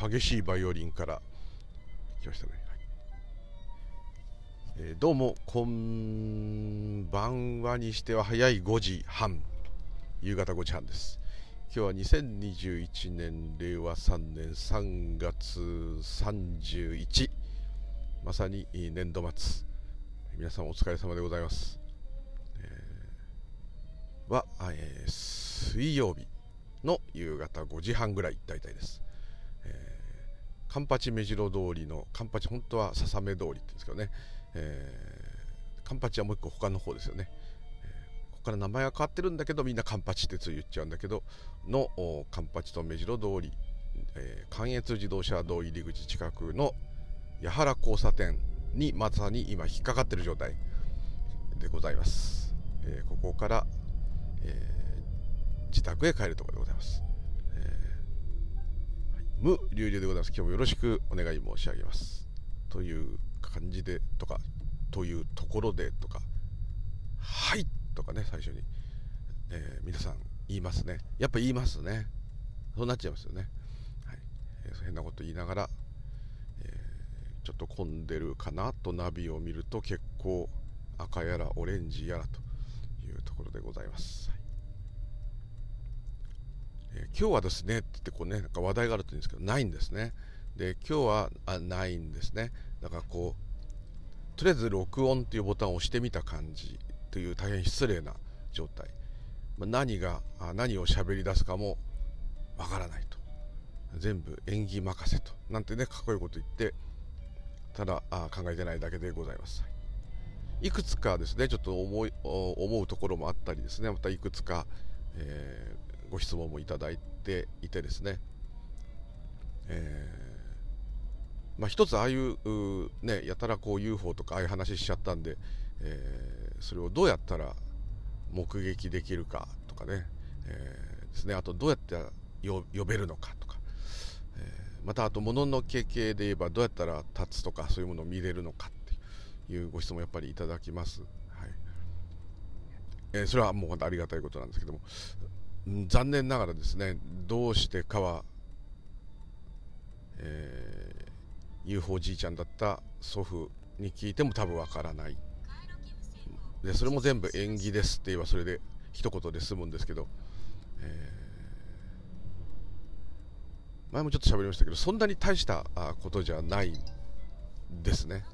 激しいバイオリンから。来ましたね、はい。えー、どうもこんばんはにしては早い5時半。夕方5時半です。今日は2021年令和3年3月31まさに年度末。皆さんお疲れ様でございます、えー、は、えー、水曜日の夕方5時半ぐらい大体です、カンパチ目白通りのカンパチ本当は笹目通りって言うんですけどね、えー、カンパチはもう一個他の方ですよね、えー、ここから名前は変わってるんだけどみんなカンパチってつい言っちゃうんだけどのカンパチと目白通り、えー、関越自動車道入り口近くの八原交差点にまさに今引っかかってる状態でございます、えー、ここから、えー、自宅へ帰るところでございます、無流々でございます。今日もよろしくお願い申し上げます。という感じでとかというところでとか。はいとかね最初に、えー、皆さん言いますね。やっぱ言いますね。そうなっちゃいますよね、はい。えー、変なこと言いながらえちょっと混んでるかなとナビを見ると結構赤やらオレンジやらというところでございます、えー、今日はですねって言ってこうねなんか話題があるというんですけどないんですね。で今日はあないんですね。だからこうとりあえず録音というボタンを押してみた感じという大変失礼な状態、まあ、何が何を喋り出すかもわからないと。全部演技任せと。なんてねかっこいいこと言ってただあ考えてないだけでございます。いくつかですね、ちょっと思い思うところもあったりですね、またいくつか、え、ご質問もいただいていてですね、えー、まあ、一つああいうね、やたらこう UFO とかああいう話しちゃったんで、えー、それをどうやったら目撃できるかとかね、えー、ですね。あとどうやって呼べるのかとか、えまたあと物の経験で言えばどうやったら立つとかそういうものを見れるのかっていうご質問やっぱりいただきます、はい。え、それはもう本当ありがたいことなんですけども。残念ながらですねどうしてかは、えー、UFO じいちゃんだった祖父に聞いても多分わからない。でそれも全部縁起ですって言えばそれで一言で済むんですけど、えー前もちょっと喋りましたけどそんなに大したことじゃないですね、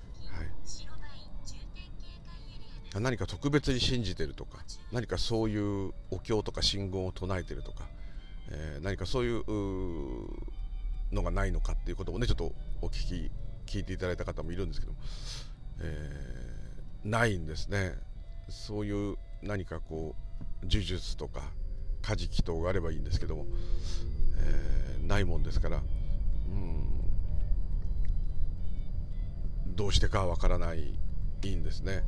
何か特別に信じてるとか何かそういうお経とか信号を唱えてるとか、えー、何かそういうのがないのかっていうこともねちょっとお聞き聞いていただいた方もいるんですけども、えー、ないんですね。そういう何かこう呪術とかカジキ等があればいいんですけども、えー、ないもんですから、うん、どうしてかわからないいいんですね。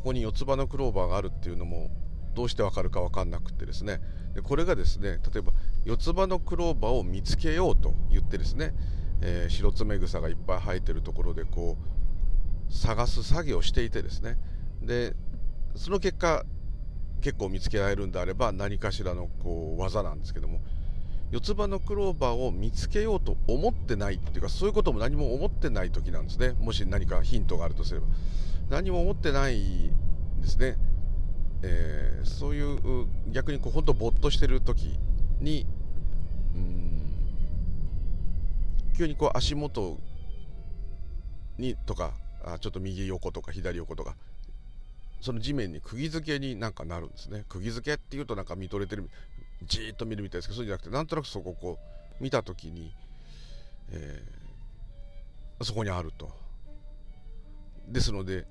ここに四つ葉のクローバーがあるっていうのもどうしてわかるか分かんなくてですね。でこれがですね例えば四つ葉のクローバーを見つけようと言ってですね、えー、白爪草がいっぱい生えてるところでこう探す作業をしていてですね。でその結果結構見つけられるんであれば何かしらのこう技なんですけども四つ葉のクローバーを見つけようと思ってないっていうかそういうことも何も思ってない時なんですね。もし何かヒントがあるとすれば。何も思ってないですね、えー、そういう逆にこう本当ぼっとしてる時にうん急にこう足元にとかあちょっと右横とか左横とかその地面に釘付けになんかなるんですね。釘付けっていうとなんか見とれてるじーっと見るみたいですけどそうじゃなくてなんとなくそこをこう見た時に、えー、そこにあると。ですので、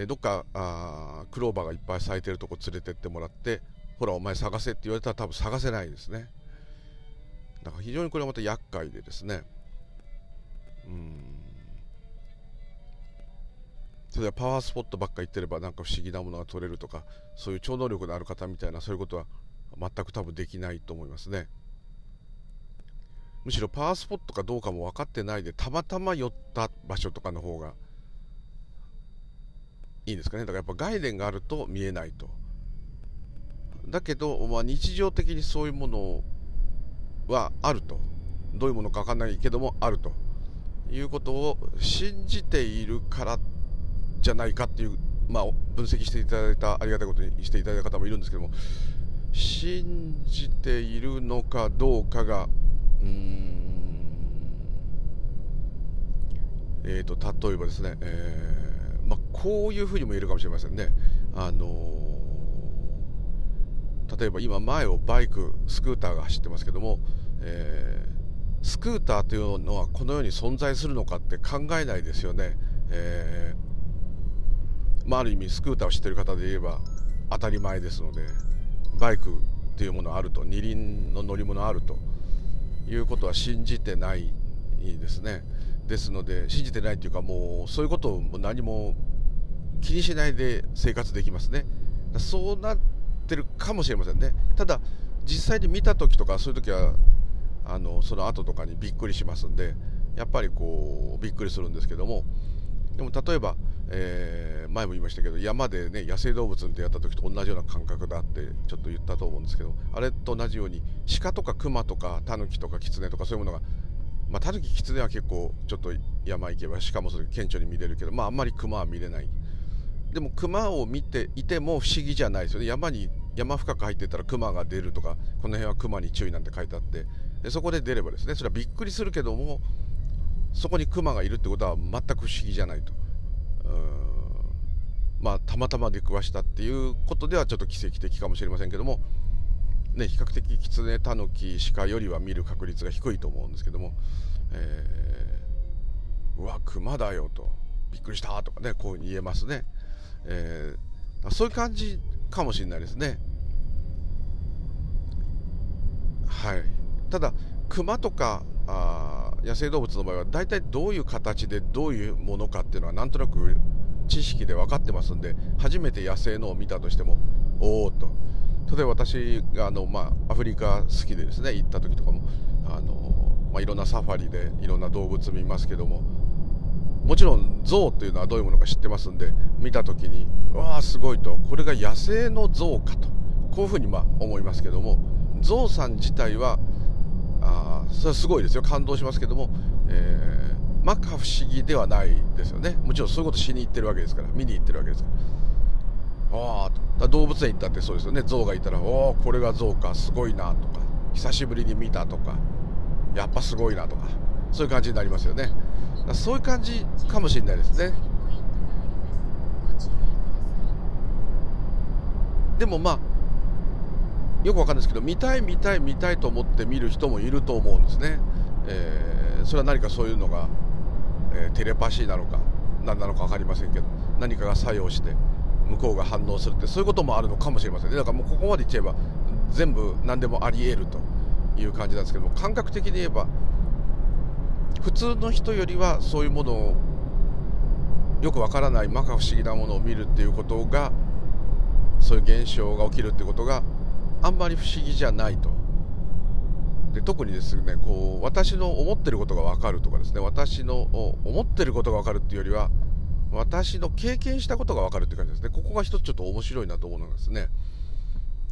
え、どっかあクローバーがいっぱい咲いてるとこ連れてってもらってほらお前探せって言われたら多分探せないですね。だから非常にこれはまた厄介でですね。うん。それはパワースポットばっか行ってればなんか不思議なものが取れるとかそういう超能力のある方みたいなそういうことは全く多分できないと思いますね。むしろパワースポットかどうかも分かってないでたまたま寄った場所とかの方がいいですかね。だからやっぱ概念があると見えないと。だけど、まあ、日常的にそういうものはあると。どういうものか分かんないけどもあると。いうことを信じているからじゃないかっていう、まあ、分析していただいたありがたいことにしていただいた方もいるんですけども。信じているのかどうかがうーん。えーと、例えばですね、えーまあ、こういうふうにも言えるかもしれませんね。あの、例えば今前をバイクスクーターが走ってますけども、えー、スクーターというのはこの世に存在するのかって考えないですよね。えーまあ、ある意味スクーターを知ってる方で言えば当たり前ですのでバイクっていうものあると二輪の乗り物あるということは信じてないですねですので信じてないというかもうそういうことを何も気にしないで生活できますね。そうなってるかもしれませんね。ただ実際に見た時とかそういう時はあのその後とかにびっくりしますんでやっぱりこうびっくりするんですけども。でも例えば、えー、前も言いましたけど山でね野生動物ってやった時と同じような感覚だってちょっと言ったと思うんですけどあれと同じように鹿とか熊とかタヌキとかキツネとかそういうものがまあタヌキキツネは結構ちょっと山行けば鹿もそれ顕著に見れるけどまああんまり熊は見れない。でも熊を見ていても不思議じゃないですよね。山に山深く入ってたら熊が出るとかこの辺は熊に注意なんて書いてあって。でそこで出ればですねそれはびっくりするけどもそこにクマがいるってことは全く不思議じゃないと。まあたまたま出くわしたっていうことではちょっと奇跡的かもしれませんけども、ね、比較的キツネタヌキ鹿よりは見る確率が低いと思うんですけども、えー、うわクマだよとびっくりしたとかねこういうふうに言えますね、えー、そういう感じかもしれないですね。はい。ただクマとかあ野生動物の場合は大体どういう形でどういうものかっていうのはなんとなく知識で分かってますんで初めて野生のを見たとしてもおおと。例えば私があの、まあ、アフリカ好きでですね行った時とかもあの、まあ、いろんなサファリでいろんな動物見ますけどももちろん象っていうのはどういうものか知ってますんで見た時にわあすごいとこれが野生の象かとこういうふうにまあ思いますけども象さん自体はあそれはすごいですよ。感動しますけども、えー、摩訶不思議ではないですよね。もちろんそういうことしに行ってるわけですから見に行ってるわけですから。ああ動物園行ったってそうですよね。象がいたらおおこれが象かすごいなとか。久しぶりに見たとか。やっぱすごいなとか。そういう感じになりますよね。そういう感じかもしれないですね。でもまあよくわかんないですけど見たい見たい見たいと思って見る人もいると思うんですね、えー、それは何かそういうのが、えー、テレパシーなのか何なのか分かりませんけど何かが作用して向こうが反応するってそういうこともあるのかもしれませんね。だからもうここまで言っちゃえば全部何でもありえるという感じなんですけども感覚的に言えば普通の人よりはそういうものをよくわからない摩訶不思議なものを見るっていうことがそういう現象が起きるっていうことがあんまり不思議じゃないと。で特にですねこう私の思ってることが分かるとかですね私の思ってることが分かるっていうよりは私の経験したことが分かるって感じですね。ここが一つちょっと面白いなと思うのですね、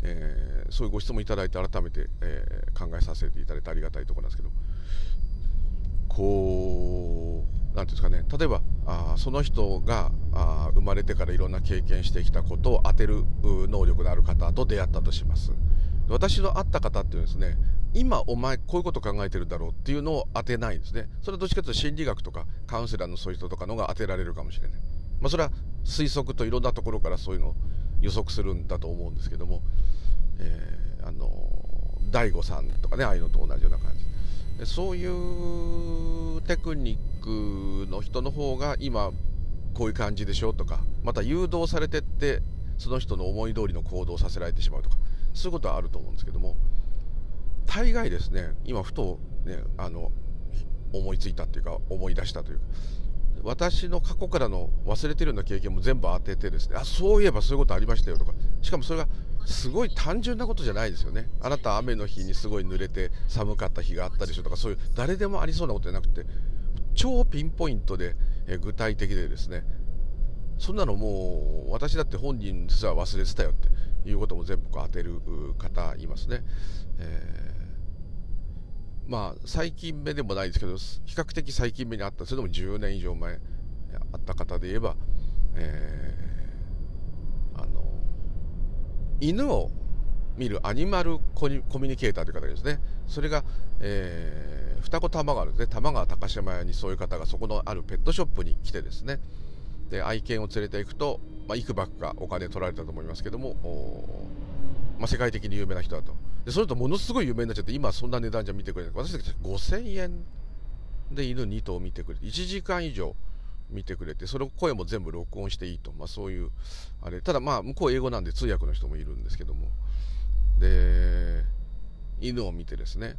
えー、そういうご質問いただいて改めて、えー、考えさせていただいてありがたいところなんですけどこう何ていうんですかね。例えばあその人があ生まれてからいろんな経験してきたことを当てる能力のある方と出会ったとします。私の会った方っていうのはですね今お前こういうこと考えてるだろうっていうのを当てないんですね。それはどっちかというと心理学とかカウンセラーのそういう人とかのが当てられるかもしれない、まあ、それは推測といろんなところからそういうのを予測するんだと思うんですけども、えー、あの大悟さんとかねああいうのと同じような感じ。でそういうテクニックの人の方が今こういう感じでしょとかまた誘導されてってその人の思い通りの行動をさせられてしまうとかそういうことはあると思うんですけども大概ですね今ふと、ね、あの思いついたというか思い出したというか私の過去からの忘れてるような経験も全部当ててですねあそういえばそういうことありましたよとかしかもそれがすごい単純なことじゃないですよね。あなた雨の日にすごい濡れて寒かった日があったでしょとかそういう誰でもありそうなことじゃなくて超ピンポイントで、え具体的でですねそんなのもう私だって本人すら忘れてたよっていうことも全部当てる方いますね、えー、まあ最近目でもないですけど比較的最近目にあった。それでも10年以上前あった方で言えば、えー、あの犬を見るアニマルコミュニケーターという方ですね。それが、えー、双子玉川ですね。玉川高島屋にそういう方がそこのあるペットショップに来てですね。で愛犬を連れていくと、まあ、いくばくかお金取られたと思いますけども、まあ、世界的に有名な人だと。でそれとものすごい有名になっちゃって今そんな値段じゃ見てくれない。私たち5000円で犬2頭見てくれて1時間以上見てくれてその声も全部録音していいと、まあ、そういうあれ。ただまあ向こう英語なんで通訳の人もいるんですけども。で犬を見てですね。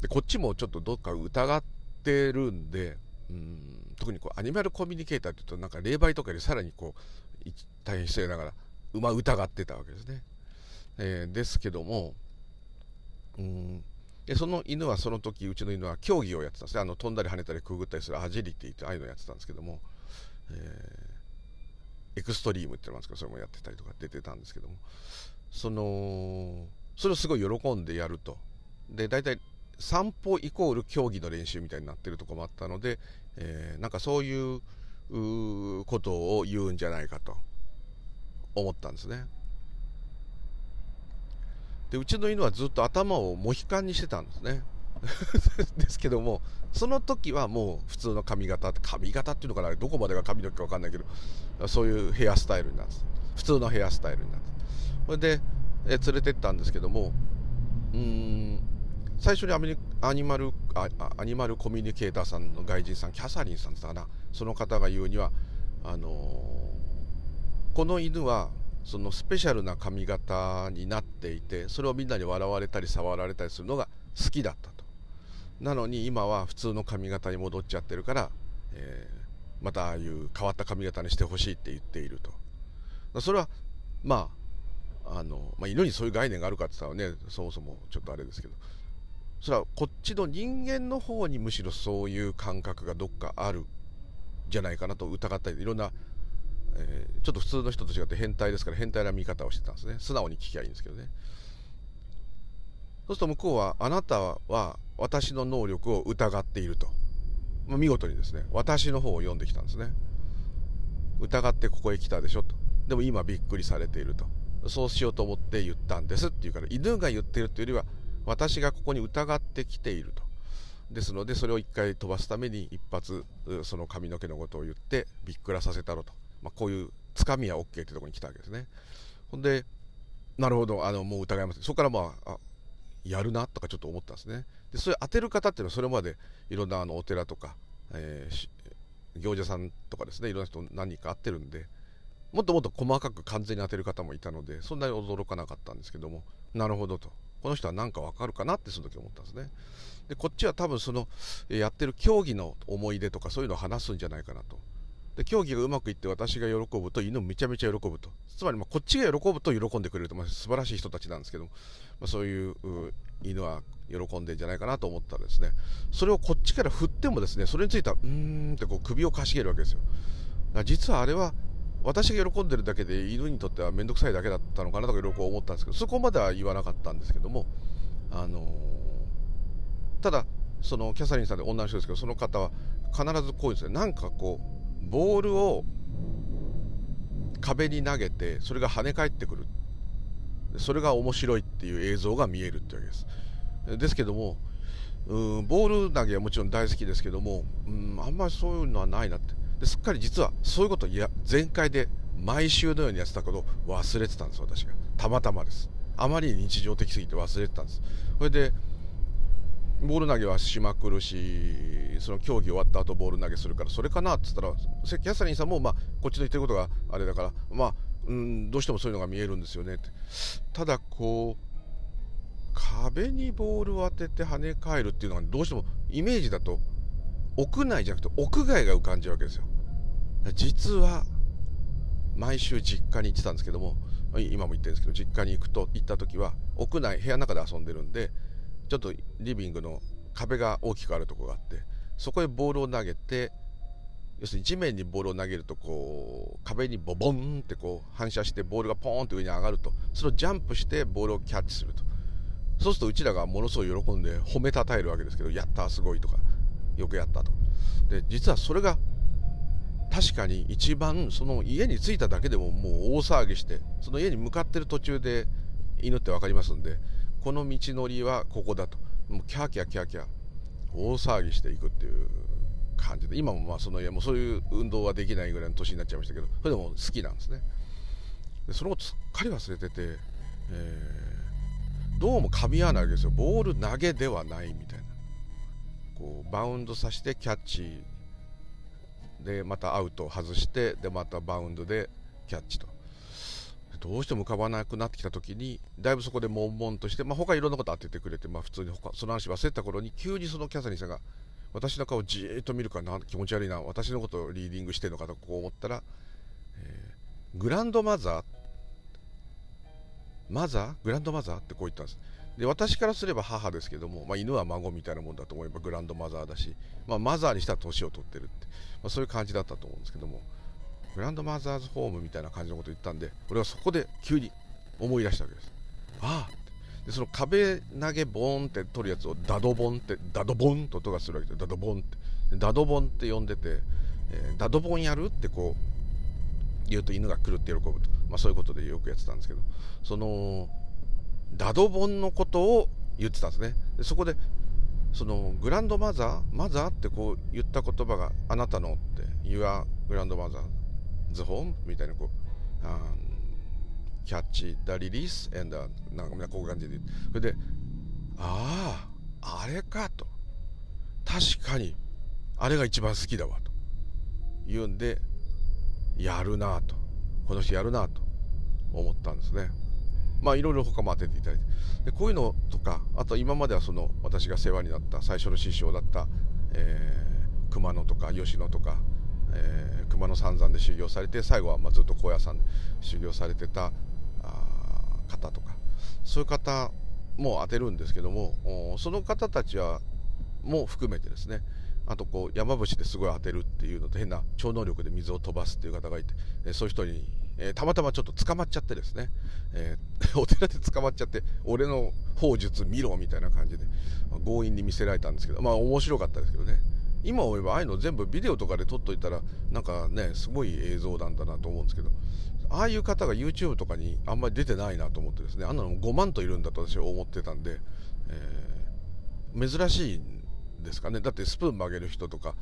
でこっちもちょっとどっか疑ってるんでうん特にこうアニマルコミュニケーターっていうとなんか霊媒とかよりさらにこう大変失礼ながら馬疑ってたわけですね、えー、ですけどもうんでその犬はその時うちの犬は競技をやってたんですねあの飛んだり跳ねたりくぐったりするアジリティってああいうのをやってたんですけども、えー、エクストリームって言いますかそれもやってたりとか出てたんですけどもそのそれをすごい喜んでやるとで大体散歩イコール競技の練習みたいになってるとこもあったので、えー、なんかそういうことを言うんじゃないかと思ったんですね。でうちの犬はずっと頭をモヒカンにしてたんですね。ですけどもその時はもう普通の髪型髪型っていうのかなどこまでが髪の毛か分かんないけどそういうヘアスタイルになって普通のヘアスタイルになってそれでえ連れてったんですけどもうん最初にアメリアニマルあアニマルコミュニケーターさんの外人さんキャサリンさんだったかなその方が言うにはあのー、この犬はそのスペシャルな髪型になっていてそれをみんなに笑われたり触られたりするのが好きだったと。なのに今は普通の髪型に戻っちゃってるから、えー、またああいう変わった髪型にしてほしいって言っていると。それはまああの、まあ、犬にそういう概念があるかって言ったらねそもそもちょっとあれですけど。それはこっちの人間の方にむしろそういう感覚がどっかあるじゃないかなと疑ったりいろんなえー、ちょっと普通の人と違って変態ですから変態な見方をしてたんですね。素直に聞きゃいいんですけどね。そうすると向こうはあなたは私の能力を疑っていると、まあ、見事にですね私の方を読んできたんですね。疑ってここへ来たでしょと。でも今びっくりされていると。そうしようと思って言ったんですっていうから犬が言っているというよりは私がここに疑ってきていると。ですのでそれを一回飛ばすために一発その髪の毛のことを言ってびっくらさせたろと。まあ、こういうつかみは OK ってとこに来たわけですね。ほんで、なるほど、あのもう疑いません。そこからまあ、あやるなとかちょっと思ったんですね。で、それ当てる方っていうのはそれまでいろんなあのお寺とか、えー、行者さんとかですね、いろんな人何人か会ってるんで、もっともっと細かく完全に当てる方もいたので、そんなに驚かなかったんですけども、なるほどと。この人は何かわかるかなってその時思ったんですね。で、こっちは多分その、やってる競技の思い出とかそういうのを話すんじゃないかなと。で競技がうまくいって私が喜ぶと犬めちゃめちゃ喜ぶと。つまりまこっちが喜ぶと喜んでくれると、まあ、素晴らしい人たちなんですけど、まあ、そういう犬は喜んでんじゃないかなと思ったらですね。それをこっちから振ってもですねそれについてはうーんってこう首をかしげるわけですよ。実はあれは私が喜んでるだけで犬にとっては面倒くさいだけだったのかなとかいろいろ思ったんですけどそこまでは言わなかったんですけども。あのー、ただそのキャサリンさんで女の人ですけどその方は必ずこうですねなんかこうボールを壁に投げてそれが跳ね返ってくる。それが面白いっていう映像が見えるってわけです。ですけどもうんボール投げはもちろん大好きですけどもうんあんまりそういうのはないなって。ですっかり実はそういうこといや全開で毎週のようにやってたことを忘れてたんです私が。たまたまです。あまり日常的すぎて忘れてたんです。それでボール投げはしまくるしその競技終わった後ボール投げするからそれかなって言ったらキャサリンさんも、まあ、こっちの言ってることがあれだからまあうんどうしてもそういうのが見えるんですよねって。ただこう壁にボールを当てて跳ね返るっていうのがどうしてもイメージだと屋内じゃなくて屋外が浮かんじゃうわけですよ。実は毎週実家に行ってたんですけども今も言ってるんですけど実家に行くと行った時は屋内部屋の中で遊んでるんでちょっとリビングの壁が大きくあるとこがあってそこへボールを投げて要するに地面にボールを投げるとこう壁にボボンってこう反射してボールがポーンと上に上がるとそれをジャンプしてボールをキャッチすると。そうするとうちらがものすごい喜んで褒めたたえるわけですけどやったすごいとかよくやったと。で実はそれが確かに一番その家に着いただけでももう大騒ぎしてその家に向かってる途中で犬って分かりますんでこの道のりはここだと。もうキャーキャーキャーキャー大騒ぎしていくっていう感じで。今もまあその家もそういう運動はできないぐらいの年になっちゃいましたけどそれでも好きなんですね。でそのことすっかり忘れてて、えー、どうも噛み合わないわけですよ。ボール投げではないみたいな。こうバウンドさせてキャッチでまたアウト外してでまたバウンドでキャッチと。どうしても浮かばなくなってきた時にだいぶそこで悶々として、まあ、他いろんなこと当ててくれて、まあ、普通に他その話忘れた頃に急にそのキャサリンさんが私の顔じーっと見るかな気持ち悪いな私のことをリーディングしてるのかとこう思ったら、えー、グランドマザーマザー？グランドマザー？ってこう言ったんです。で私からすれば母ですけども、まあ、犬は孫みたいなもんだと思えばグランドマザーだし、まあ、マザーにしたら年を取ってるって、まあ、そういう感じだったと思うんですけども。グランドマザーズホームみたいな感じのこと言ったんで俺はそこで急に思い出したわけです。ああ。でその壁投げボーンって取るやつをダドボンってダドボンと音がするわけでダドボンって。ダドボンって呼んでて、えー、ダドボンやるってこう言うと犬が来るって喜ぶと、まあ、そういうことでよくやってたんですけど。そのダドボンのことを言ってたんですね。でそこでそのグランドマザーマザーってこう言った言葉があなたのって Your グランドマザーズホームみたいなこうキャッチ、ダリリース、エンダー、なんかみんなこういう感じで。それで、ああ、あれかと。確かに、あれが一番好きだわと。言うんで、やるなと。この人やるなと思ったんですね。まあいろいろ他も当てていただいて。でこういうのとか、あと今まではその私が世話になった最初の師匠だった、えー、熊野とか吉野とか、えー、熊野三山で修行されて最後はまずっと高野山で修行されてた方とか。そういう方も当てるんですけどもその方たちはも含めてですね。あとこう山伏ですごい当てるっていうのと変な超能力で水を飛ばすっていう方がいて、えそういう人に、えー、たまたまちょっと捕まっちゃってですね、えー、お寺で捕まっちゃって俺の法術見ろみたいな感じで、ま、強引に見せられたんですけどまあ面白かったですけどね。今思えばああいうの全部ビデオとかで撮っといたらなんかねすごい映像なんだなと思うんですけどああいう方が YouTube とかにあんまり出てないなと思ってですねあんなのも5万といるんだと私は思って。たんで、えー、珍しいんですかね。だってスプーン曲げる人とか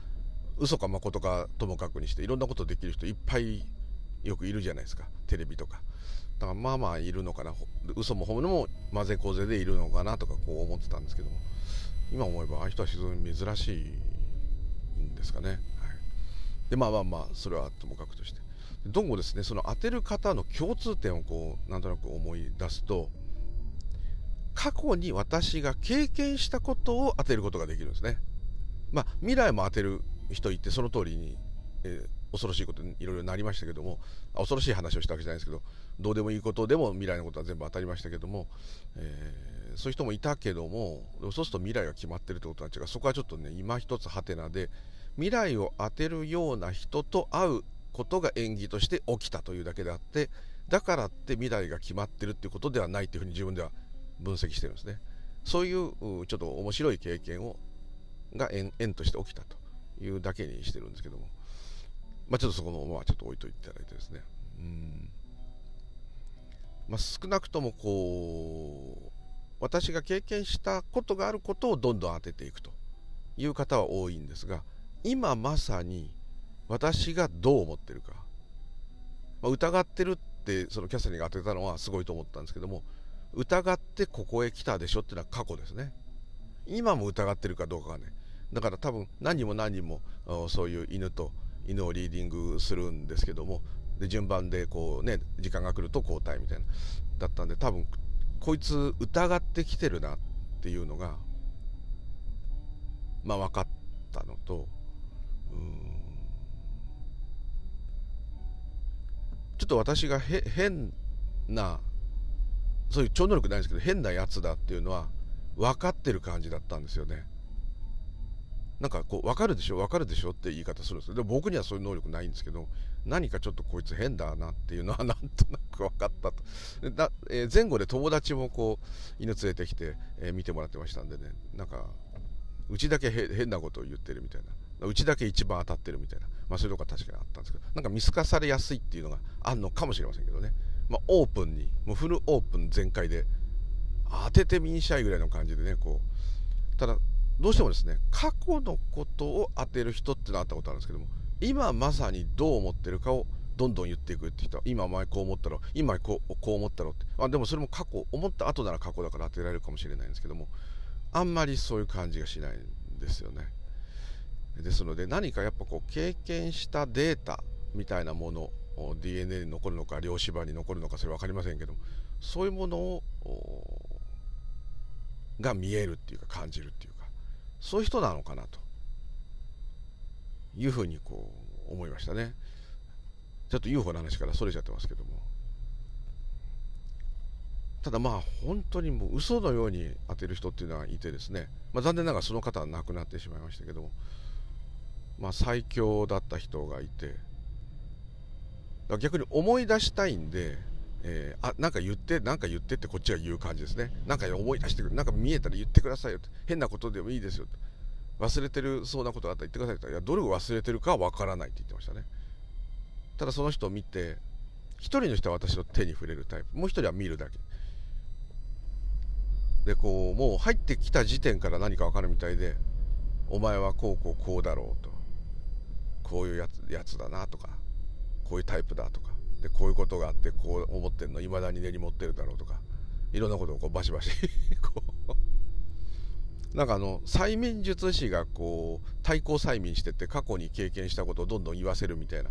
嘘か誠かともかくにしていろんなことできる人いっぱいよくいるじゃないですか。テレビとか。だからまあまあいるのかな。嘘も本物も混ぜこぜでいるのかなとかこう思ってたんですけども今思えばああいう人は非常に珍しい。ですかね、はい、でまあまあまあそれはともかくとして。どうもですねその当てる方の共通点をこうなんとなく思い出すと過去に私が経験したことを当てることができるんですね。まあ未来も当てる人いてその通りに、えー、恐ろしいことにいろいろなりましたけども恐ろしい話をしたわけじゃないですけどどうでもいいことでも未来のことは全部当たりましたけども、えー、そういう人もいたけどもそうすると未来が決まってるってことになんですがそこはちょっとね今一つハテナで未来を当てるような人と会うことが演技として起きたというだけであってだからって未来が決まってるっていうことではないというふうに自分では分析してるんですね。そういうちょっと面白い経験をが縁縁として起きたというだけにしてるんですけども。まあちょっとそこのままちょっと置いといていただいてですね。うん。まあ、少なくともこう私が経験したことがあることをどんどん当てていくという方は多いんですが今まさに私がどう思ってるか、まあ、疑ってるってそのキャサリンが当てたのはすごいと思ったんですけども疑ってここへ来たでしょっていうのは過去ですね。今も疑ってるかどうかがねだから多分何人も何人もそういう犬と犬をリーディングするんですけどもで順番でこうね時間が来ると交代みたいなだったんで多分こいつ疑ってきてるなっていうのがまあ分かったのとちょっと私が変なそういう超能力ないんですけど変なやつだっていうのは分かってる感じだったんですよね。なんかこう分かるでしょ分かるでしょって言い方するんですよ。でも僕にはそういう能力ないんですけど何かちょっとこいつ変だなっていうのはなんとなく分かったと。だ、えー、前後で友達もこう犬連れてきて、えー、見てもらってましたんでね。なんかうちだけ変なことを言ってるみたいな。うちだけ一番当たってるみたいな、まあ、そういうとこは確かにあったんですけど。なんか見透かされやすいっていうのがあるのかもしれませんけどね、まあ、オープンにもうフルオープン全開で当ててみんしゃいぐらいの感じでねこう。ただどうしてもですね過去のことを当てる人ってのはあったことあるんですけども今まさにどう思ってるかをどんどん言っていくって人。は今お前こう思ったろ。今こうこう思ったろって、まあ、でもそれも過去思った後なら過去だから当てられるかもしれないんですけどもあんまりそういう感じがしないんですよね。ですので何かやっぱこう経験したデータみたいなもの DNA に残るのか量子場に残るのかそれ分かりませんけどもそういうものをが見えるっていうか感じるっていうかそういう人なのかなというふうにこう思いましたね。ちょっと UFO の話からそれちゃってますけども。ただまあ本当にもう嘘のように当てる人っていうのはいてですね、まあ、残念ながらその方は亡くなってしまいましたけども。まあ最強だった人がいて。逆に思い出したいんでえー、あなんか言ってなんか言ってってこっちが言う感じですね。なんか思い出してくるなんか見えたら言ってくださいよ変なことでもいいですよ忘れてるそうなことがあったら言ってくださいって。いやどれを忘れてるかはわからないって言ってましたね。ただその人を見て1人の人は私の手に触れるタイプ。もう1人は見るだけ。でこうもう入ってきた時点から何か分かるみたいでお前はこうこうこうだろうと。こういうやつやつだなとかこういうタイプだとかでこういうことがあってこう思ってるのいまだに根に持ってるだろうとかいろんなことをこうバシバシ こう。なんかあの催眠術師がこう対抗催眠してって過去に経験したことをどんどん言わせるみたいな、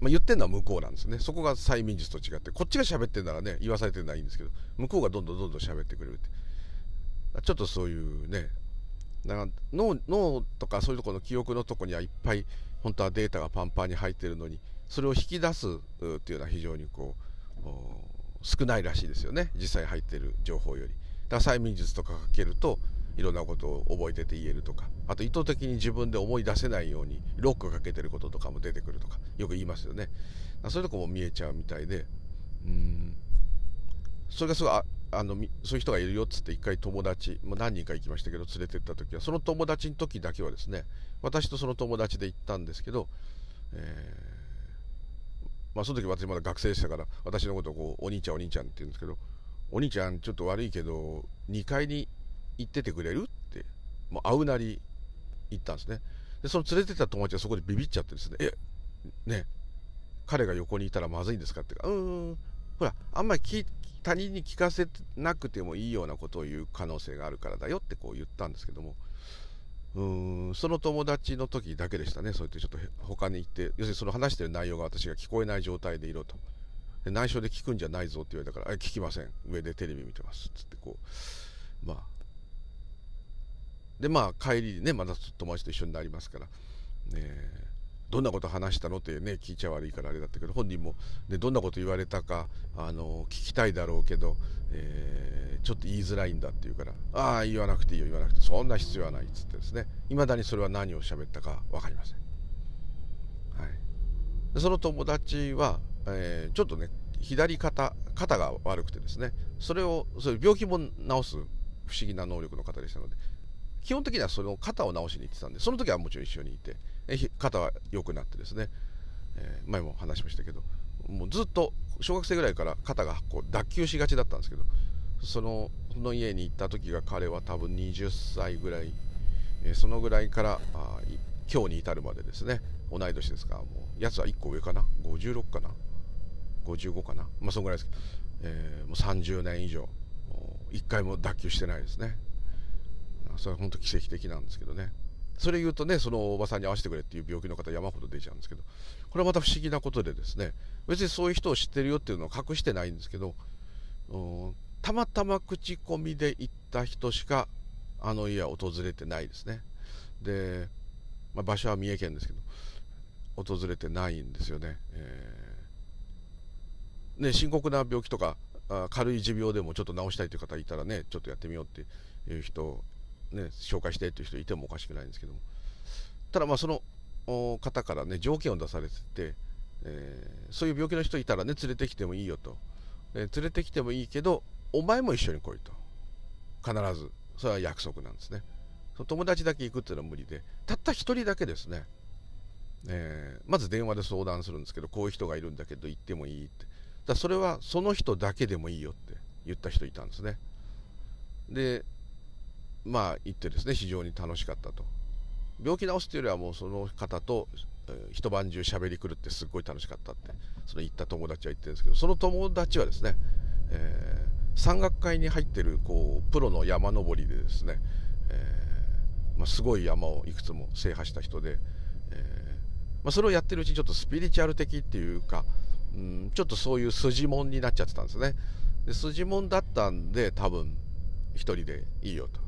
まあ、言ってるのは向こうなんですね。そこが催眠術と違ってこっちが喋ってるならね言わされてるのはいいんですけど向こうがどんどんどんどん喋ってくれるって。ちょっとそういうねなんか脳脳とかそういうところの記憶のとこにはいっぱい本当はデータがパンパンに入ってるのにそれを引き出すっていうのは非常にこう少ないらしいですよね。実際入ってる情報より。だから催眠術とかかけるといろんなことを覚えてて言えるとか。あと意図的に自分で思い出せないようにロックかけてることとかも出てくるとかよく言いますよね。そういうとこも見えちゃうみたいで。うん。それがすごいああのそういう人がいるよっつって一回友達もう何人か行きましたけど連れて行った時はその友達の時だけはですね私とその友達で行ったんですけど、えーまあ、その時私まだ学生でしたから私のことをこうお兄ちゃんお兄ちゃんって言うんですけどお兄ちゃんちょっと悪いけど2階に行っててくれるってもう会うなり言ったんですね。でその連れてた友達はそこでビビっちゃってですねえね彼が横にいたらまずいんですかってうーんほらあんまり他人に聞かせなくてもいいようなことを言う可能性があるからだよってこう言ったんですけどもうーんその友達の時だけでしたね、そうやってちょっと他に行って、要するにその話してる内容が私が聞こえない状態でいろと。で内緒で聞くんじゃないぞって言われたから、聞きません。上でテレビ見てます。つってこう、まあ。で、まあ帰りね、まだ友達と一緒になりますから、ねえどんなこと話したの？ってね聞いちゃ悪いからあれだったけど本人も、ね、どんなこと言われたかあの聞きたいだろうけど、えー、ちょっと言いづらいんだって言うからああ言わなくていいよ言わなくてそんな必要はないっつってですね。いまだにそれは何を喋ったか分かりません、はい、その友達は、えー、ちょっとね左肩肩が悪くてですね。それをそういう病気も治す不思議な能力の方でしたので基本的にはその肩を治しに行ってたんでその時はもちろん一緒にいて肩は良くなってですね、えー、前も話しましたけどもうずっと小学生ぐらいから肩がこう脱臼しがちだったんですけどそのその家に行った時が彼は多分20歳ぐらい、えー、そのぐらいからあ今日に至るまでですね。同い年ですか。らもうやつは1個上かな？56かな？55かな？まあそのぐらいですけど、えー、もう30年以上1回も脱臼してないですね。それは本当奇跡的なんですけどね。それ言うとねそのおばさんに会わせてくれっていう病気の方山ほど出ちゃうんですけどこれはまた不思議なことでですね別にそういう人を知ってるよっていうのは隠してないんですけどたまたま口コミで行った人しかあの家は訪れてないですね。で、まあ、場所は三重県ですけど訪れてないんですよね,、えー、ね深刻な病気とか軽い持病でもちょっと治したいという方いたらねちょっとやってみようっていう人ね、紹介してという人いてもおかしくないんですけども。ただまあその方からね条件を出されててえー、そういう病気の人いたらね連れてきてもいいよと、え連れてきてもいいけどお前も一緒に来いと。必ず。それは約束なんですね。友達だけ行くっていうのは無理で。たった1人だけですね、えー、まず電話で相談するんですけどこういう人がいるんだけど行ってもいいって。だそれはその人だけでもいいよって言った人いたんですね。でまあ行ってですね非常に楽しかったと。病気治すというよりはもうその方と、一晩中喋り狂ってすっごい楽しかったってその行った友達は言ってるんですけどその友達はですね、えー、山岳会に入ってるこうプロの山登りでですね、えー、まあ、すごい山をいくつも制覇した人で、えまあ、それをやってるうちにちょっとスピリチュアル的っていうか、うん、ちょっとそういう筋もんになっちゃってたんですね。で筋もんだったんで多分1人でいいよと。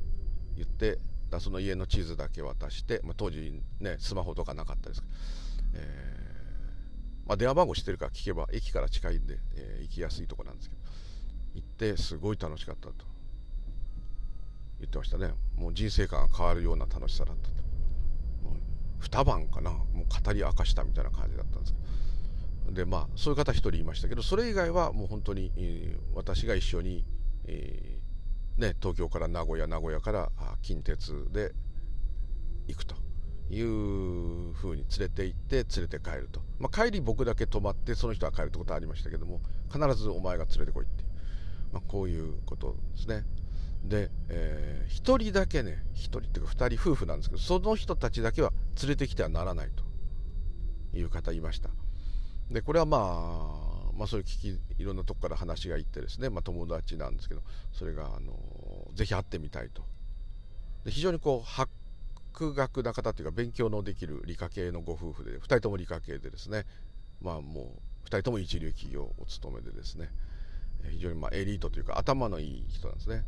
言ってだその家の地図だけ渡して、まあ、当時ねスマホとかなかったですけど、えー、まあ、電話番号知ってるから聞けば駅から近いんで、えー、行きやすいとこなんですけど行ってすごい楽しかったと言ってましたね。もう人生観が変わるような楽しさだったと。二晩かなもう語り明かしたみたいな感じだったんですけど。でまあそういう方一人いましたけどそれ以外はもう本当に、えー、私が一緒に、えね、東京から名古屋名古屋から近鉄で行くというふうに連れて行って連れて帰ると、まあ、帰り僕だけ泊まってその人は帰るってことはありましたけども必ずお前が連れてこいっていう、まあ、こういうことですね。で、えー、1人だけね1人っていうか2人夫婦なんですけどその人たちだけは連れてきてはならないという方いました。でこれはまあまあ、そういう聞きいろんなとこから話がいってですね、まあ、友達なんですけどそれがあのぜひ会ってみたいと。で非常にこう博学な方というか勉強のできる理科系のご夫婦で2人とも理科系でですねまあもう2人とも一流企業をお勤めでですね非常にまエリートというか頭のいい人なんですね。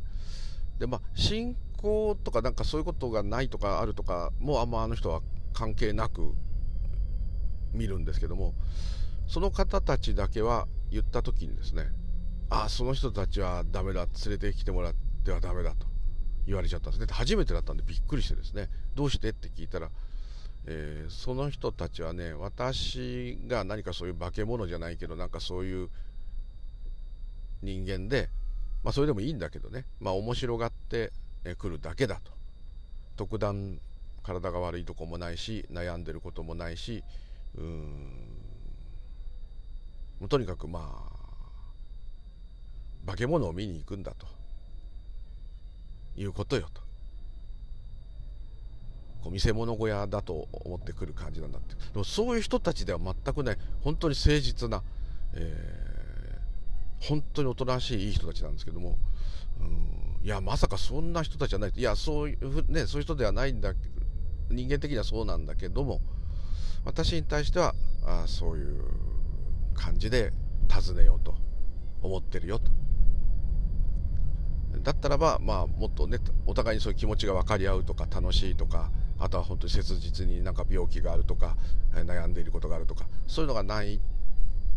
でまあ信仰とかなんかそういうことがないとかあるとかもうあんまあの人は関係なく見るんですけどもその方たちだけは言った時にですねああその人たちはダメだ連れてきてもらってはダメだと言われちゃったんですね。初めてだったんでびっくりしてですね。どうしてって聞いたら、えー、その人たちはね私が何かそういう化け物じゃないけどなんかそういう人間でまあそれでもいいんだけどね。まあ面白がってくるだけだと。特段体が悪いとこもないし悩んでることもないしうーんもうとにかくまあ化け物を見に行くんだと。いうことよと。こう見せ物小屋だと思ってくる感じなんだって。でもそういう人たちでは全くね本当に誠実な、えー、本当におとなしいいい人たちなんですけども。うんいやまさかそんな人たちじゃない。いやそういうねそういう人ではないんだ。人間的にはそうなんだけども。私に対してはあそういう感じで尋ねようと思ってるよと。だったらば、まあ、もっとねお互いにそういう気持ちが分かり合うとか楽しいとかあとは本当に切実になんか病気があるとか悩んでいることがあるとかそういうのがない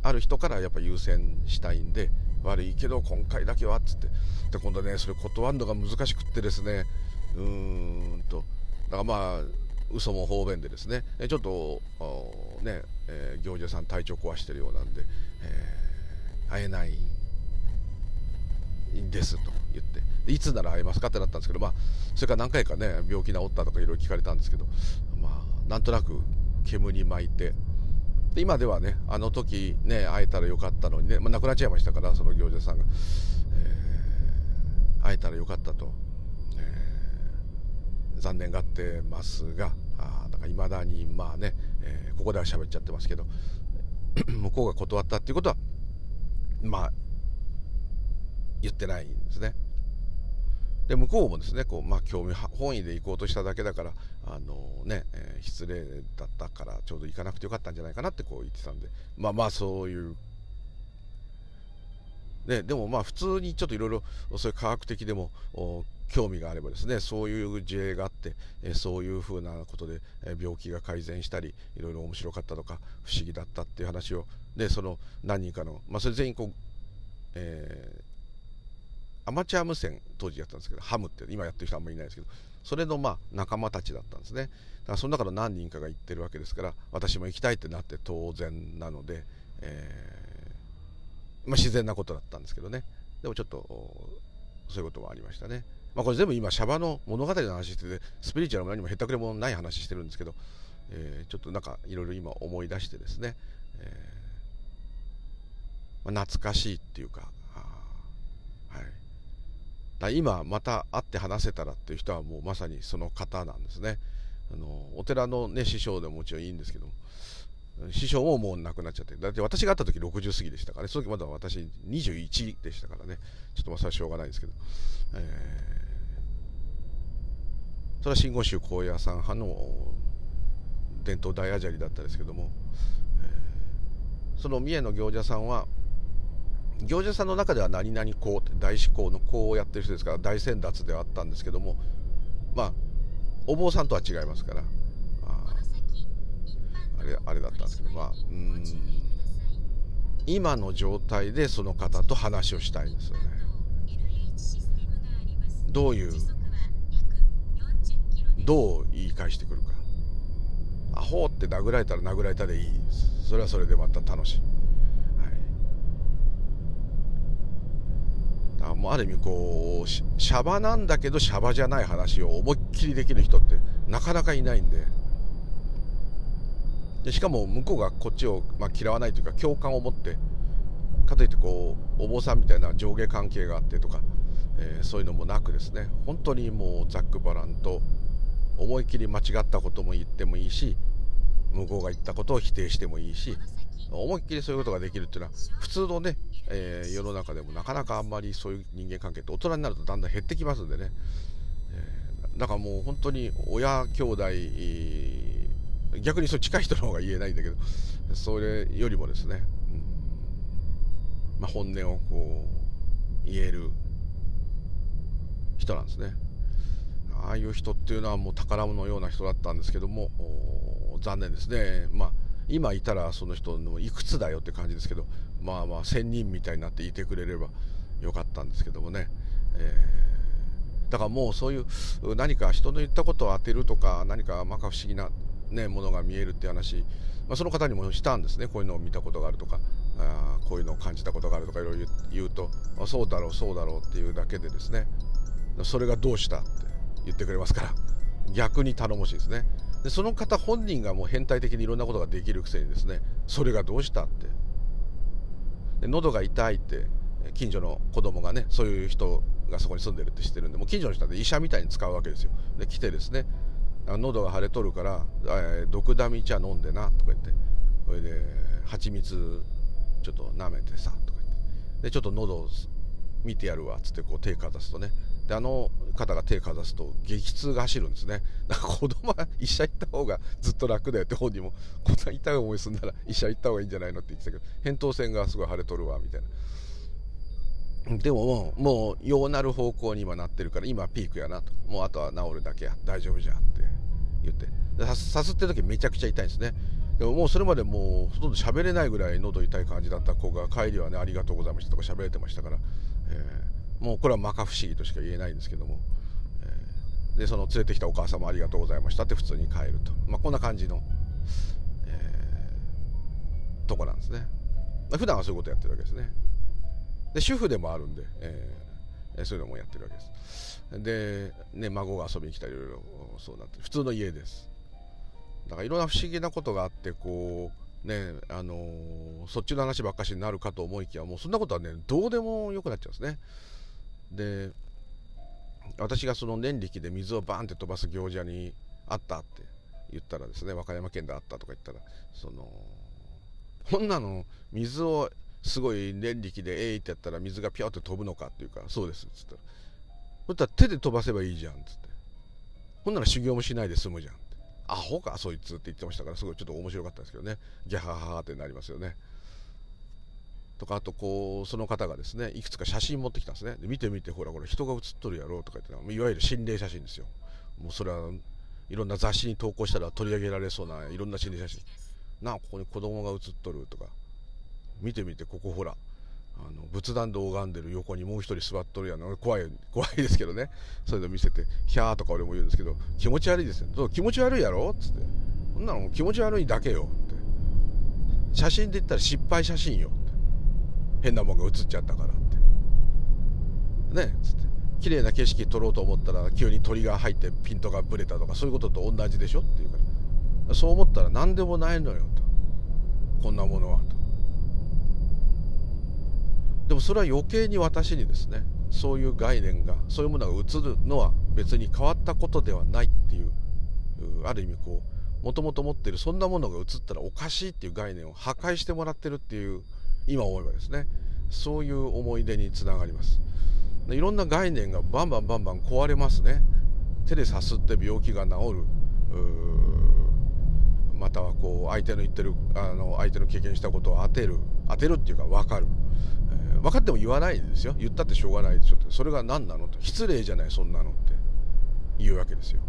ある人からやっぱ優先したいんで悪いけど今回だけはっつって。で今度ねそれ断るのが難しくってですねうーんと。だからまあ嘘も方便でですね。ちょっとね、えー、行者さん体調壊してるようなんで、えー、会えないんですと言っていつなら会えますかってなったんですけど、まあ、それから何回かね病気治ったとかいろいろ聞かれたんですけど、まあ、なんとなく煙に巻いてで今ではねあの時ね会えたらよかったのにね、まあ、亡くなっちゃいましたからその行者さんが、えー、会えたらよかったと、えー、残念がってますがあだから未だにまあね、えー、ここでは喋っちゃってますけど 向こうが断ったっていうことはまあ言ってないんですね。で向こうもですねこう、まあ、興味本位で行こうとしただけだからあのね、えー、失礼だったからちょうど行かなくてよかったんじゃないかなってこう言ってたんでまあまあそういうね、でもまあ普通にちょっといろいろそういう科学的でも興味があればですねそういう事例があって、えそういうふうなことで、病気が改善したりいろいろ面白かったとか不思議だったっていう話をでその何人かの、まあ、それ全員こう、えー、アマチュア無線当時やったんですけどハムって今やってる人あんまりいないですけどそれのまあ仲間たちだったんですね。だからその中の何人かが行ってるわけですから私も行きたいってなって当然なので、えー、まあ、自然なことだったんですけどね。でもちょっとそういうこともありましたね。まあ、これ全部今シャバの物語の話しててスピリチュアルも何もへったくれもない話してるんですけど、えー、ちょっとなんかいろいろ今思い出してですね、えー、まあ、懐かしいっていうかはい、今また会って話せたらっていう人はもうまさにその方なんですね。あのお寺の、ね、師匠でももちろんいいんですけども師匠ももう亡くなっちゃって。だって私が会った時60過ぎでしたからね。その時まだ私21でしたからね。ちょっとまあそれはしょうがないですけど、えー、それは真言宗高野山派の伝統大アジャリだったですけども、えー、その三重の行者さんは行者さんの中では何々公って大志公の公をやってる人ですから大先達ではあったんですけども。まあお坊さんとは違いますからあれあれだうん今の状態でその方と話をしたいですよね。どういうどう言い返してくるか。アホって殴られたら殴られたでいい。それはそれでまた楽しい。あもうある意味こうシャバなんだけどシャバじゃない話を思いっきりできる人ってなかなかいないんで。でしかも向こうがこっちを、まあ、嫌わないというか共感を持ってかといってこうお坊さんみたいな上下関係があってとか、えー、そういうのもなくですね。本当にもうざっくばらんと思い切り間違ったことも言ってもいいし向こうが言ったことを否定してもいいし思いっきりそういうことができるっていうのは普通のね、えー、世の中でもなかなかあんまりそういう人間関係って大人になるとだんだん減ってきますんでね、えー、だからもう本当に親兄弟、逆にそう近い人の方が言えないんだけどそれよりもですね、うんまあ、本音をこう言える人なんですね。ああいう人っていうのはもう宝物のような人だったんですけども残念ですね。まあ今いたらその人のいくつだよって感じですけどまあまあ1000人みたいになっていてくれればよかったんですけどもね、えー、だからもうそういう何か人の言ったことを当てるとか何か摩訶不思議な、ね、ものが見えるって話、まあ、その方にもしたんですね。こういうのを見たことがあるとか。あこういうのを感じたことがあるとかいろいろ言うとあそうだろうそうだろうっていうだけでですね。それがどうしたって言ってくれますから。逆に頼もしいですね。でその方本人がもう変態的にいろんなことができるくせにですね。それがどうしたって。で喉が痛いって近所の子供がねそういう人がそこに住んでるって知ってるんでもう近所の人は医者みたいに使うわけですよ。で来てですね喉が腫れとるから「毒ダミ茶飲んでな」とか言って。それで「蜂蜜ちょっと舐めてさ」とか言って。でちょっと喉を見てやるわっつってこう手かざすとね。であの方が手かざすと激痛が走るんですね。だから子供は医者行った方がずっと楽だよって本人も。こんな痛い思いするなら医者行った方がいいんじゃないのって言ってたけど扁桃腺がすごい腫れとるわみたいな。でももうもうようなる方向に今なってるから今ピークやなと。もうあとは治るだけや大丈夫じゃって言って。さすってる時めちゃくちゃ痛いんですね。でももうそれまでもうほとんど喋れないぐらい喉痛い感じだった子が帰りはねありがとうございましたとか喋れてましたから、えーもうこれは摩訶不思議としか言えないんですけども、えー、でその連れてきたお母様ありがとうございましたって普通に帰ると、まあ、こんな感じの、えー、とこなんですね、普段はそういうことやってるわけですね。で主婦でもあるんで、えー、そういうのもやってるわけです。で、ね、孫が遊びに来たりいろいろそうなって普通の家です。だからいろんな不思議なことがあってこうねあのー、そっちの話ばっかしになるかと思いきやもうそんなことはねどうでもよくなっちゃうんですね。で私がその念力で水をバンって飛ばす行者にあったって言ったらですね和歌山県であったとか言ったらそのこんなの水をすごい念力でえいってやったら水がピョって飛ぶのかっていうかそうですっつったら。そしたら手で飛ばせばいいじゃんっつって。ほんなら修行もしないで済むじゃんアホかそいつって言ってましたからすごいちょっと面白かったですけどね。ギャハハハってなりますよね。とかあとこうその方がですねいくつか写真持ってきたんですね。で見てみてほらこれ人が写っとるやろうとか言っていわゆる心霊写真ですよ。もうそれはいろんな雑誌に投稿したら取り上げられそうないろんな心霊写真。なあここに子供が写っとるとか。見てみてここほらあの仏壇で拝んでる横にもう一人座っとるやん。怖い怖いですけどね。そういうの見せて「ひゃー」とか俺も言うんですけど気持ち悪いですよ。そう気持ち悪いやろ？っつって。そんなの気持ち悪いだけよ。って。写真で言ったら失敗写真よ。って。変なもんが写っちゃったから。って。ね？っつって。綺麗な景色撮ろうと思ったら急に鳥が入ってピントがブレたとかそういうことと同じでしょ？っていうから。そう思ったら何でもないのよ。と。こんなものは。と。でもそれは余計に私にですねそういう概念がそういうものが映るのは別に変わったことではないっていうある意味こうもともと持ってるそんなものが映ったらおかしいっていう概念を破壊してもらってるっていう今思えばですねそういう思い出につながります。いろんな概念がバンバンバンバン壊れますね。手でさすって病気が治る。またはこう相手の言ってるあの相手の経験したことを当てる。当てるっていうか分かる、分かっても言わないですよ。言ったってしょうがない。でしょってそれが何なのと失礼じゃないそんなのって。言うわけですよ。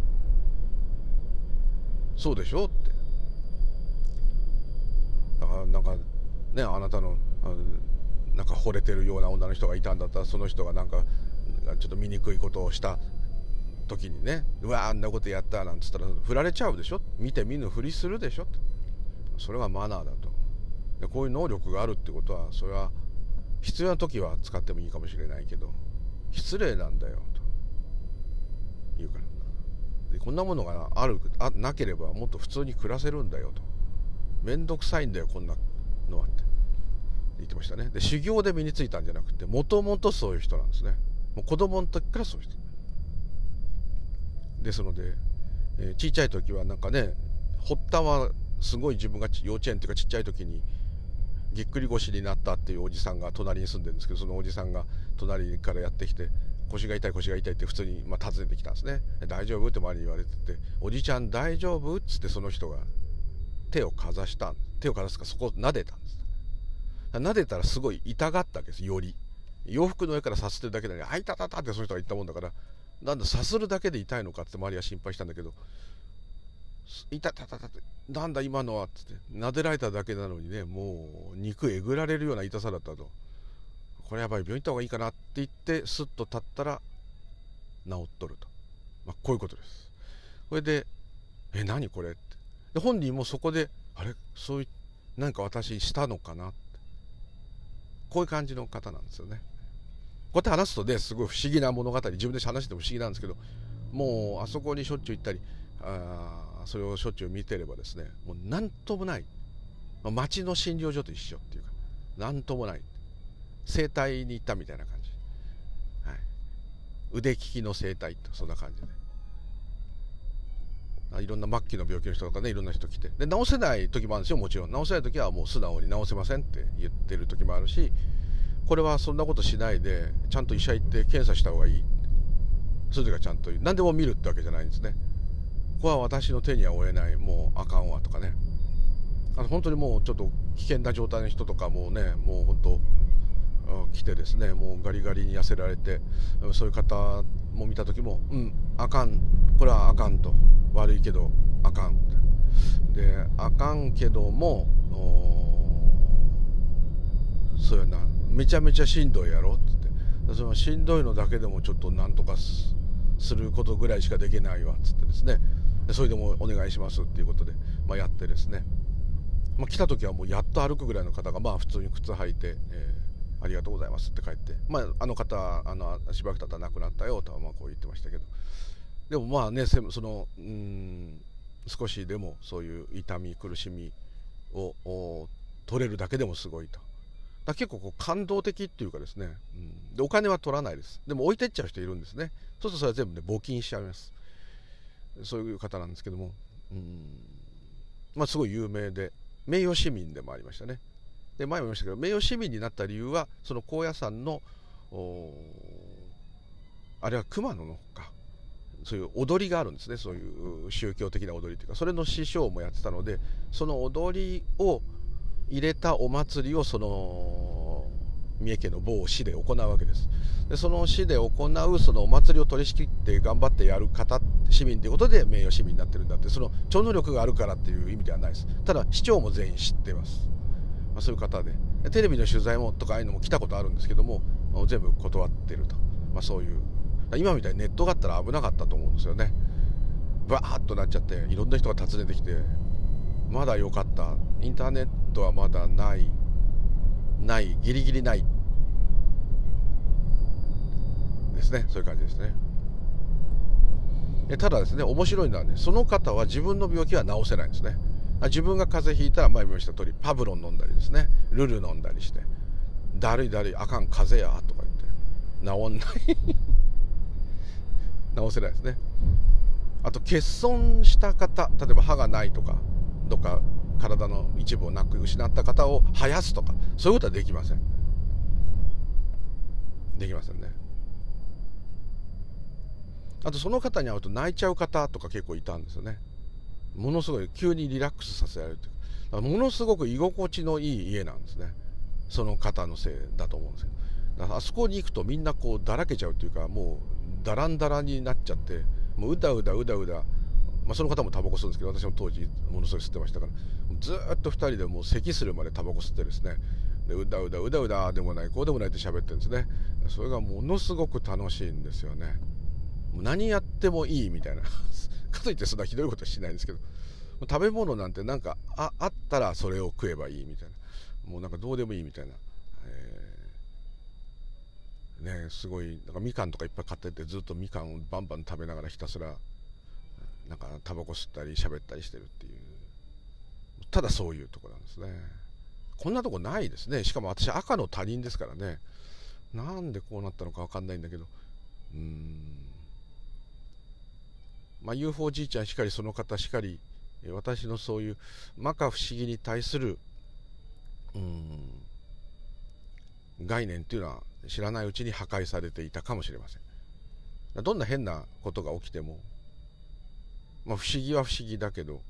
そうでしょって。だからなんかねあなたのなんか惚れてるような女の人がいたんだったらその人がなんかちょっと醜いことをした時にねうわあんなことやったなんつったら振られちゃうでしょ。見て見ぬふりするでしょそれがマナーだと。でこういう能力があるってことはそれは必要な時は使ってもいいかもしれないけど失礼なんだよと言うから。でこんなものがあるあなければもっと普通に暮らせるんだよと。面倒くさいんだよこんなのはって。言ってましたね。で修行で身についたんじゃなくてもともとそういう人なんですね。もう子供の時からそういう人。ですので、えー、ちっちゃい時はなんかね発端はすごい自分が幼稚園っていうかちっちゃい時にぎっくり腰になったっていうおじさんが隣に住んでるんですけどそのおじさんが隣からやってきて腰が痛い腰が痛いって普通にまあ訪ねてきたんですね大丈夫？って周りに言われてておじちゃん大丈夫？っつってその人が手をかざした手をかざすかそこを撫でたんです。撫でたらすごい痛がったわけですより。洋服の上からさすってるだけで、ね、あいたたたってその人が言ったもんだからなんださするだけで痛いのかって周りは心配したんだけど痛たたたってなんだ今のはっつって撫でられただけなのにねもう肉えぐられるような痛さだったとこれやばい病院行った方がいいかなって言ってスッと立ったら治っとると、まあ、こういうことですそれで「え何これ?」ってで本人もそこで「あれそういう何か私したのかな?」ってこういう感じの方なんですよねこうやって話すとねすごい不思議な物語自分で話しても不思議なんですけどもうあそこにしょっちゅう行ったりああそれをしょっちゅう見てればですねもう何ともない、まあ、町の診療所と一緒っていうか何ともない。整体に行ったみたいな感じ、はい、腕利きの整体とそんな感じで。いろんな末期の病気の人とかねいろんな人来て。で治せない時もあるんですよもちろん。治せない時はもう素直に治せませんって言ってる時もあるしこれはそんなことしないでちゃんと医者行って検査した方がいい。そういう時はちゃんと何でも見るってわけじゃないんですね。こは私の手には負えないもうあかんわとかね。あの本当にもうちょっと危険な状態の人とかもねもう本当来てですねもうガリガリに痩せられてそういう方も見た時もうんあかんこれはあかんと。悪いけどあかんであかんけどもそうやな。めちゃめちゃしんどいやろって。ってそのしんどいのだけでもちょっとなんとかすることぐらいしかできないわっつってですね。それでもお願いしますっていうことで、まあ、やってですね、まあ、来た時はもうやっと歩くぐらいの方がまあ普通に靴履いて、えー、ありがとうございますって帰って、まあ、あの方あのしばらく経ったら亡くなったよとはまあこう言ってましたけど。でもまあねそのうん少しでもそういう痛み苦しみを取れるだけでもすごいと。だ結構こう感動的っていうかですね、うん、でお金は取らないです。でも置いてっちゃう人いるんですね。そうするとそれは全部ね募金しちゃいます。そういう方なんですけども。うん。まあすごい有名で名誉市民でもありましたね。で前も言いましたけど名誉市民になった理由はその高野山のあれは熊野のほか。そういう踊りがあるんですね。そういう宗教的な踊りというかそれの師匠もやってたのでその踊りを入れたお祭りをその三重県の某市で行うわけです。でその市で行うそのお祭りを取り仕切って頑張ってやる方市民ということで名誉市民になってるんだってその超能力があるからっていう意味ではないです。ただ市長も全員知ってます。まあ、そういう方で。テレビの取材もとかああいうのも来たことあるんですけども全部断ってると、まあ、そういう。今みたいにネットがあったら危なかったと思うんですよね。バーッとなっちゃっていろんな人が訪ねてきてまだ良かった。インターネットはまだない。ない。ギリギリない。ですね。そういう感じですね。ただですね面白いのはねその方は自分の病気は治せないんですね。自分が風邪ひいたら前も言いました通りパブロン飲んだりですね。ルル飲んだりしてだるいだるいあかん風邪やとか言って治んない。治せないですね。あと欠損した方例えば歯がないとかどっか体の一部をなく失った方を生やすとかそういうことはできません。できませんね。あとその方に会うと泣いちゃう方とか結構いたんですよね。ものすごい急にリラックスさせられる。というかものすごく居心地のいい家なんですね。その方のせいだと思うんですよだからあそこに行くとみんなこうだらけちゃうというかもうだらんだらになっちゃってもううだうだうだうだ、まあ、その方もタバコ吸うんですけど私も当時ものすごい吸ってましたから。ずっと2人でもう咳するまでタバコ吸ってですね。でうだうだうだうだでもないこうでもないって喋ってるんですね。それがものすごく楽しいんですよね。何やってもいいみたいな。かといってそんなひどいことはしないんですけど。食べ物なんてなんかああったらそれを食えばいいみたいな。もうなんかどうでもいいみたいな、えー、ねすごいなんかみかんとかいっぱい買っててずっとみかんをバンバン食べながらひたすらなんかタバコ吸ったり喋ったりしてるっていう。ただそういうとこなんですね。こんなとこないですね。しかも私赤の他人ですからね。なんでこうなったのか分かんないんだけど。うーん。まあ、UFO じいちゃんしかりその方しかり私のそういう摩訶不思議に対するうん概念っていうのは知らないうちに破壊されていたかもしれません。どんな変なことが起きても、まあ、不思議は不思議だけど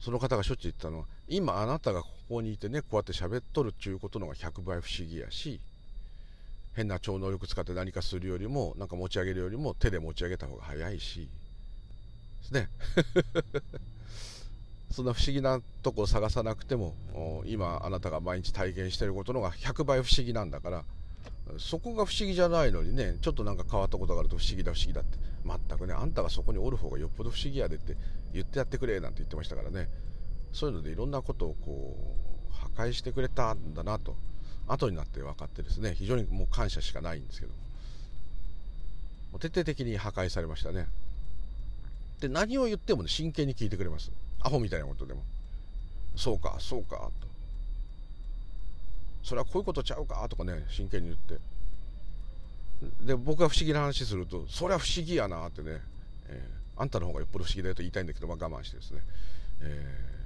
その方がしょっちゅう言ったのは今あなたがここにいてねこうやって喋っとるっちゅうことのが100倍不思議やし変な超能力使って何かするよりもなんか持ち上げるよりも手で持ち上げた方が早いし。ですね。そんな不思議なとこを探さなくても今あなたが毎日体験してることのが100倍不思議なんだからそこが不思議じゃないのにねちょっとなんか変わったことがあると不思議だ不思議だって。全くねあんたがそこにおる方がよっぽど不思議やでって言ってやってくれなんて言ってましたからね。そういうのでいろんなことをこう破壊してくれたんだなと。後になって分かってですね非常にもう感謝しかないんですけど。も徹底的に破壊されましたね。で何を言ってもね真剣に聞いてくれます。アホみたいなことでも。そうかそうかと。それはこういうことちゃうかとかね真剣に言って。で僕が不思議な話するとそれは不思議やなってね、えー、あんたの方がよっぽど不思議だよと言いたいんだけど、まあ、我慢してですね、えー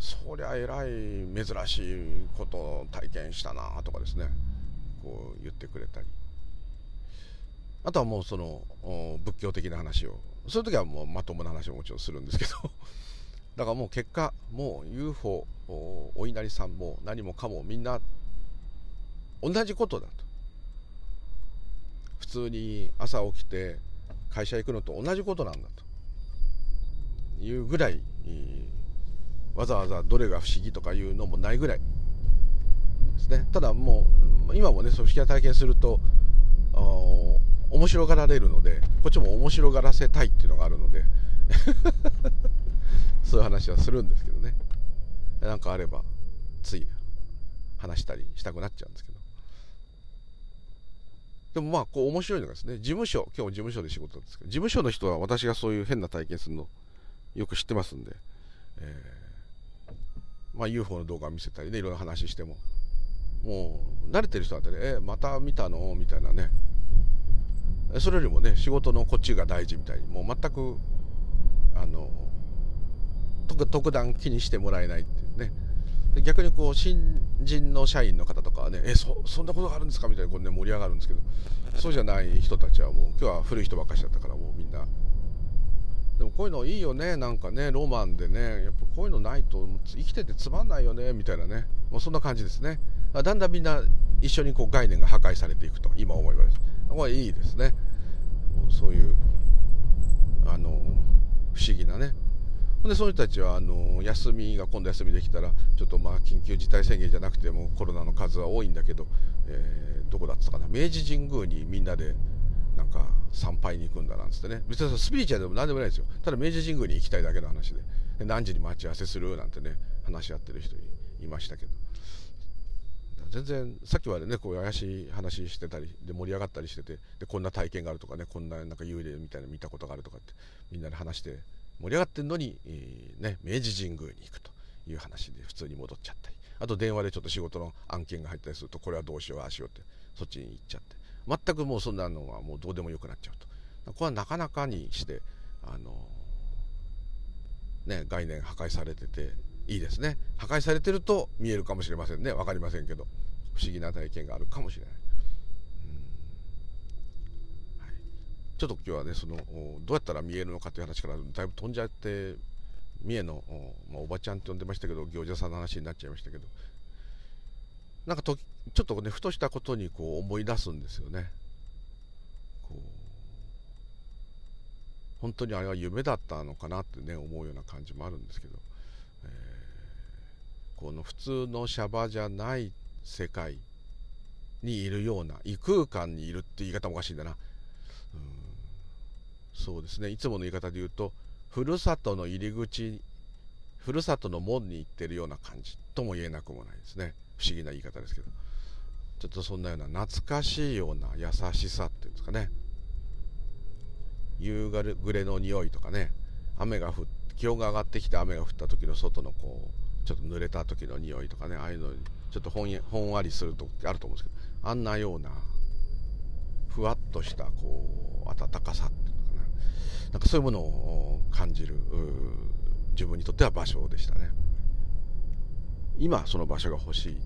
そりゃえらい珍しいことを体験したなとかですね。こう言ってくれたり。あとはもうその仏教的な話を。そういう時はもうまともな話をもちろんするんですけど。だからもう結果もう UFO お稲荷さんも何もかもみんな同じことだと。普通に朝起きて会社行くのと同じことなんだと。いうぐらいわざわざどれが不思議とかいうのもないぐらい。ですね。ただもう今もね組織な体験すると面白がられるのでこっちも面白がらせたいっていうのがあるので そういう話はするんですけどね。なんかあればつい話したりしたくなっちゃうんですけど。でもまあこう面白いのがですね事務所今日も事務所で仕事なんですけど事務所の人は私がそういう変な体験するのよく知ってますんで、えーまあ、UFO の動画見せたりねいろいろ話しても。もう慣れてる人だってね「えまた見たの?」みたいなね。それよりもね仕事のこっちが大事みたいに。もう全くあの特段気にしてもらえないっていうね。逆にこう新人の社員の方とかはね「えそそんなことがあるんですか?」みたいにこう、ね、盛り上がるんですけど。そうじゃない人たちはもう今日は古い人ばっかしだったからもうでもこういうのいいよねなんかねロマンでねやっぱこういうのないと生きててつまんないよねみたいなね。もうそんな感じですね。だんだんみんな一緒にこう概念が破壊されていくと今思えばです。これいいですね。そういうあの不思議なね。でその人たちはあの休みが今度休みできたらちょっとまあ緊急事態宣言じゃなくてもコロナの数は多いんだけど、えー、どこだったかな。明治神宮にみんなでなんか参拝に行くんだなんつってね。別にスピリチュアルでも何でもないですよ。ただ明治神宮に行きたいだけの話で。で何時に待ち合わせするなんてね話し合ってる人いましたけど。全然さっきまでねこう怪しい話してたりで盛り上がったりしててでこんな体験があるとかねこんななんか幽霊みたいなの見たことがあるとかってみんなで話して盛り上がってんのに、えー、ね、明治神宮に行くという話で普通に戻っちゃったり。あと電話でちょっと仕事の案件が入ったりするとこれはどうしようああしようってそっちに行っちゃって。全くもうそんなのはもうどうでもよくなっちゃうと。これはなかなかにしてあのね概念破壊されてていいですね。破壊されてると見えるかもしれませんね。分かりませんけど。不思議な体験があるかもしれない、はい、ちょっと今日はねそのどうやったら見えるのかという話からだいぶ飛んじゃって三重のお,、まあ、おばちゃんって呼んでましたけど行者さんの話になっちゃいましたけどなんかとちょっとねふとしたことにこう思い出すんですよね。こう本当にあれは夢だったのかなってね思うような感じもあるんですけど。この普通のシャバじゃない世界にいるような異空間にいるって言い方もおかしいんだな。うん。そうですね。いつもの言い方で言うとふるさとの入り口ふるさとの門に行ってるような感じとも言えなくもないですね。不思議な言い方ですけど。ちょっとそんなような懐かしいような優しさっていうんですかね。夕暮れの匂いとかね。雨が降って気温が上がってきて雨が降った時の外のこうちょっと濡れた時の匂いとかね。ああいうのにちょっとほんほんわりするとあると思うんですけど。あんなようなふわっとしたこう温かさっていうのかな。なんかそういうものを感じる自分にとっては場所でしたね。今その場所が欲しい。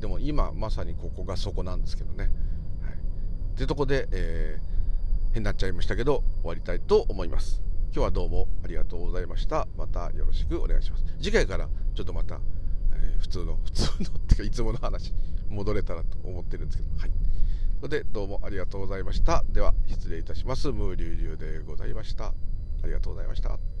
でも今まさにここがそこなんですけどね、はい、っていうとこで、えー、変になっちゃいましたけど終わりたいと思います。今日はどうもありがとうございました。またよろしくお願いします。次回からちょっとまた、えー、普通の 普通のっていうかいつもの話戻れたらと思ってるんですけど。はい。それでどうもありがとうございました。では失礼いたします。ムーリュウリュウでございました。ありがとうございました。